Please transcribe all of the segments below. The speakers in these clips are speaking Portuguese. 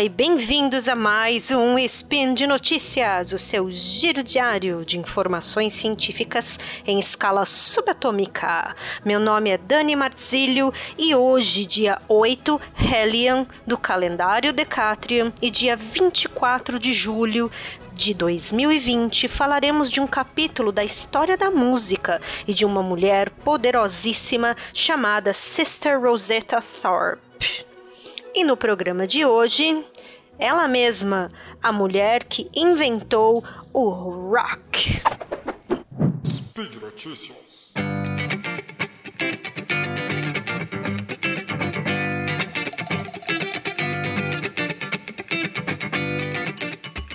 e bem-vindos a mais um Spin de Notícias, o seu giro diário de informações científicas em escala subatômica. Meu nome é Dani Marzilho e hoje, dia 8 Helion do calendário Decatrium e dia 24 de julho de 2020, falaremos de um capítulo da história da música e de uma mulher poderosíssima chamada Sister Rosetta Thorpe. E no programa de hoje, ela mesma, a mulher que inventou o rock. Speed Notícias.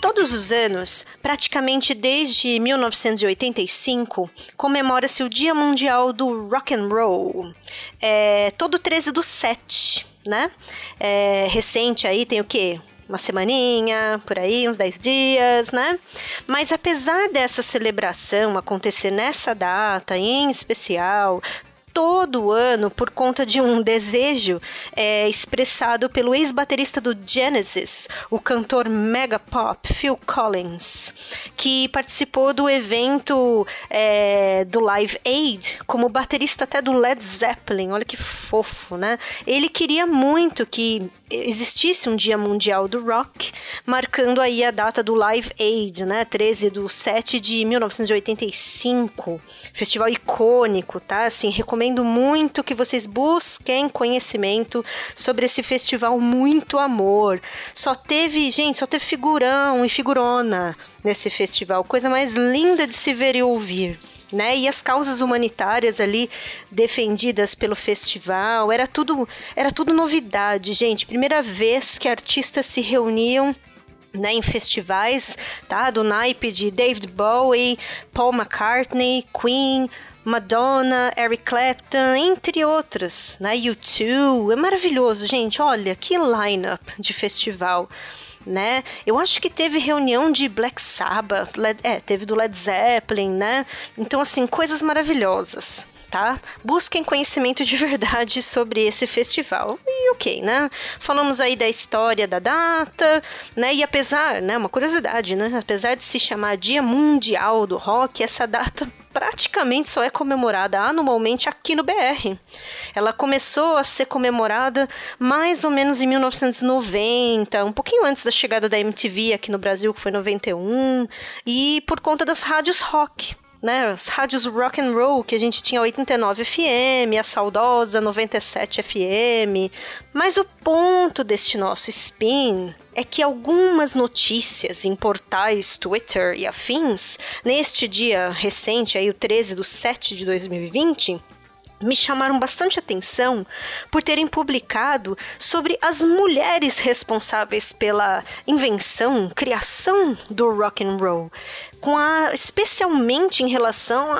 Todos os anos, praticamente desde 1985, comemora-se o Dia Mundial do Rock and Roll. É todo 13 do 7 né? É, recente aí tem o quê? Uma semaninha, por aí, uns 10 dias, né? Mas apesar dessa celebração acontecer nessa data em especial, todo ano por conta de um desejo é, expressado pelo ex-baterista do Genesis, o cantor mega pop Phil Collins, que participou do evento é, do Live Aid como baterista até do Led Zeppelin. Olha que fofo, né? Ele queria muito que existisse um Dia Mundial do Rock, marcando aí a data do Live Aid, né? 13 do 7 de 1985. Festival icônico, tá? Assim, recomendo muito que vocês busquem conhecimento sobre esse festival muito amor. Só teve, gente, só teve figurão e figurona nesse festival, coisa mais linda de se ver e ouvir né? E as causas humanitárias ali defendidas pelo festival, era tudo, era tudo novidade, gente. Primeira vez que artistas se reuniam né, em festivais, tá? Do naipe de David Bowie, Paul McCartney, Queen, Madonna, Eric Clapton, entre outros, né? U2, é maravilhoso, gente. Olha que lineup de festival né? Eu acho que teve reunião de Black Sabbath, Led, é, teve do Led Zeppelin, né? Então, assim, coisas maravilhosas. Tá? Busquem conhecimento de verdade sobre esse festival. Ok, né? Falamos aí da história da data, né? E apesar, né? Uma curiosidade, né? Apesar de se chamar Dia Mundial do Rock, essa data praticamente só é comemorada anualmente aqui no BR. Ela começou a ser comemorada mais ou menos em 1990, um pouquinho antes da chegada da MTV aqui no Brasil, que foi 91, e por conta das rádios rock né, as rádios rock and roll que a gente tinha 89 FM, a saudosa 97 FM. Mas o ponto deste nosso spin é que algumas notícias em portais Twitter e afins, neste dia recente, aí o 13 de 7 de 2020, me chamaram bastante atenção por terem publicado sobre as mulheres responsáveis pela invenção, criação do rock and roll, com a especialmente em relação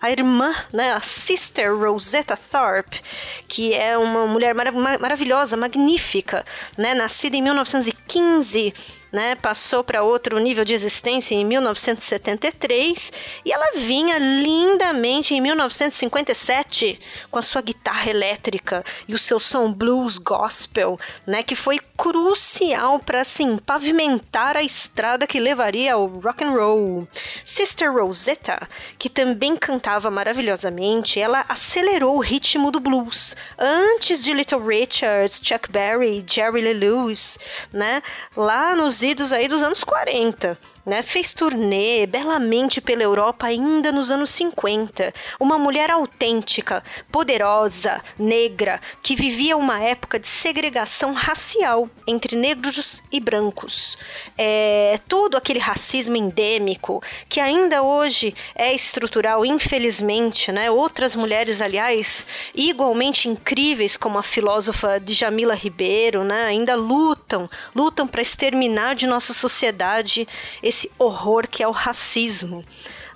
à, irmã, né, a sister Rosetta Tharpe, que é uma mulher marav maravilhosa, magnífica, né, nascida em 1915 né, passou para outro nível de existência em 1973 e ela vinha lindamente em 1957 com a sua guitarra elétrica e o seu som blues gospel, né, que foi crucial para assim pavimentar a estrada que levaria ao rock and roll. Sister Rosetta, que também cantava maravilhosamente, ela acelerou o ritmo do blues antes de Little Richards, Chuck Berry, Jerry Lee Lewis, né, lá nos produzidos aí dos anos 40 né? Fez turnê belamente pela Europa ainda nos anos 50. Uma mulher autêntica, poderosa, negra, que vivia uma época de segregação racial entre negros e brancos. É, todo aquele racismo endêmico que ainda hoje é estrutural, infelizmente, né? Outras mulheres, aliás, igualmente incríveis, como a filósofa Djamila Ribeiro, né? Ainda lutam, lutam para exterminar de nossa sociedade esse esse horror que é o racismo.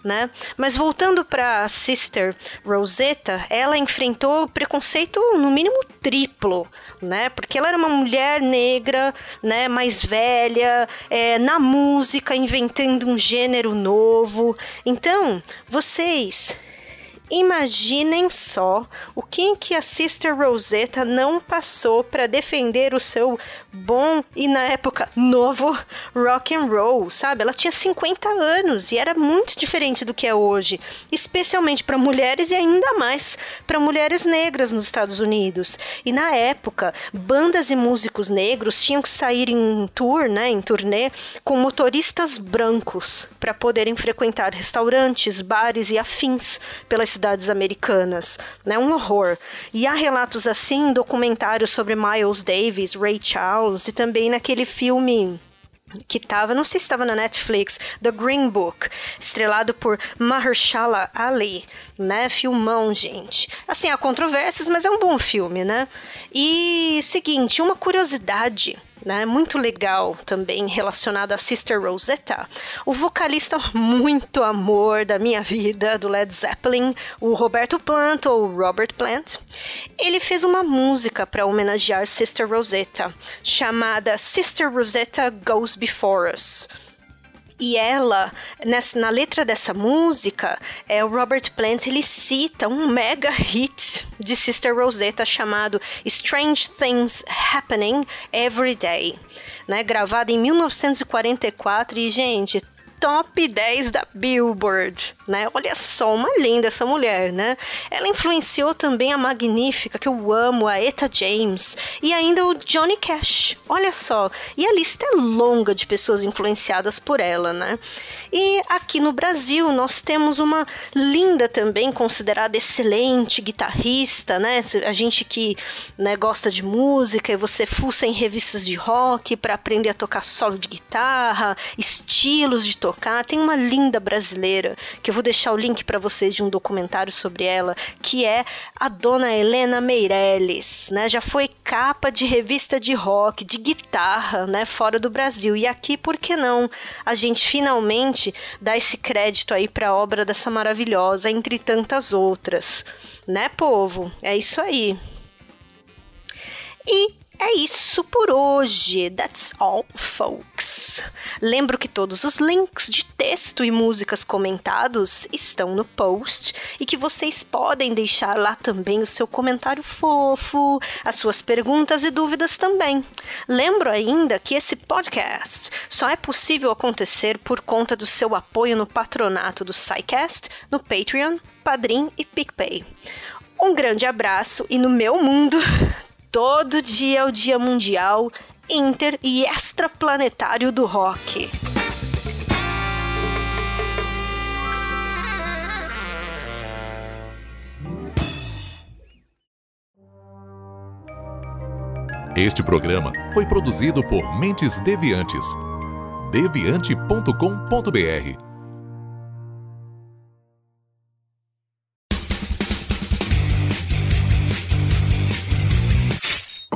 Né? Mas voltando para Sister Rosetta, ela enfrentou preconceito no mínimo triplo, né? Porque ela era uma mulher negra, né? Mais velha, é, na música, inventando um gênero novo. Então, vocês Imaginem só o que, que a Sister Rosetta não passou para defender o seu bom e na época novo rock and roll, sabe? Ela tinha 50 anos e era muito diferente do que é hoje, especialmente para mulheres e ainda mais para mulheres negras nos Estados Unidos. E na época, bandas e músicos negros tinham que sair em tour, né, em turnê, com motoristas brancos para poderem frequentar restaurantes, bares e afins pelas cidades americanas, né? Um horror. E há relatos assim em documentários sobre Miles Davis, Ray Charles e também naquele filme que estava, não sei se estava na Netflix, The Green Book, estrelado por Mahershala Ali, né? Filmão, gente. Assim, há controvérsias, mas é um bom filme, né? E seguinte, uma curiosidade né, muito legal também relacionada a Sister Rosetta, o vocalista muito amor da minha vida do Led Zeppelin, o Roberto Plant ou Robert Plant, ele fez uma música para homenagear Sister Rosetta, chamada Sister Rosetta Goes Before Us. E ela, nessa, na letra dessa música, é, o Robert Plant ele cita um mega hit de Sister Rosetta chamado Strange Things Happening Every Day, né, gravado em 1944 e gente, top 10 da Billboard, né? Olha só, uma linda essa mulher, né? Ela influenciou também a magnífica, que eu amo, a Eta James, e ainda o Johnny Cash. Olha só, e a lista é longa de pessoas influenciadas por ela, né? E aqui no Brasil nós temos uma linda também, considerada excelente guitarrista, né? A gente que né, gosta de música e você fuça em revistas de rock para aprender a tocar solo de guitarra, estilos de tocar. Tem uma linda brasileira, que eu vou deixar o link para vocês de um documentário sobre ela, que é a dona Helena Meirelles, né? Já foi capa de revista de rock, de guitarra, né? Fora do Brasil. E aqui, por que não? A gente finalmente dá esse crédito aí para a obra dessa maravilhosa, entre tantas outras. Né, povo? É isso aí. E é isso por hoje. That's all, folks. Lembro que todos os links de texto e músicas comentados estão no post e que vocês podem deixar lá também o seu comentário fofo, as suas perguntas e dúvidas também. Lembro ainda que esse podcast só é possível acontecer por conta do seu apoio no patronato do SciCast, no Patreon, Padrim e PicPay. Um grande abraço e no meu mundo Todo dia é o Dia Mundial Inter e Extraplanetário do Rock. Este programa foi produzido por Mentes Deviantes. deviante.com.br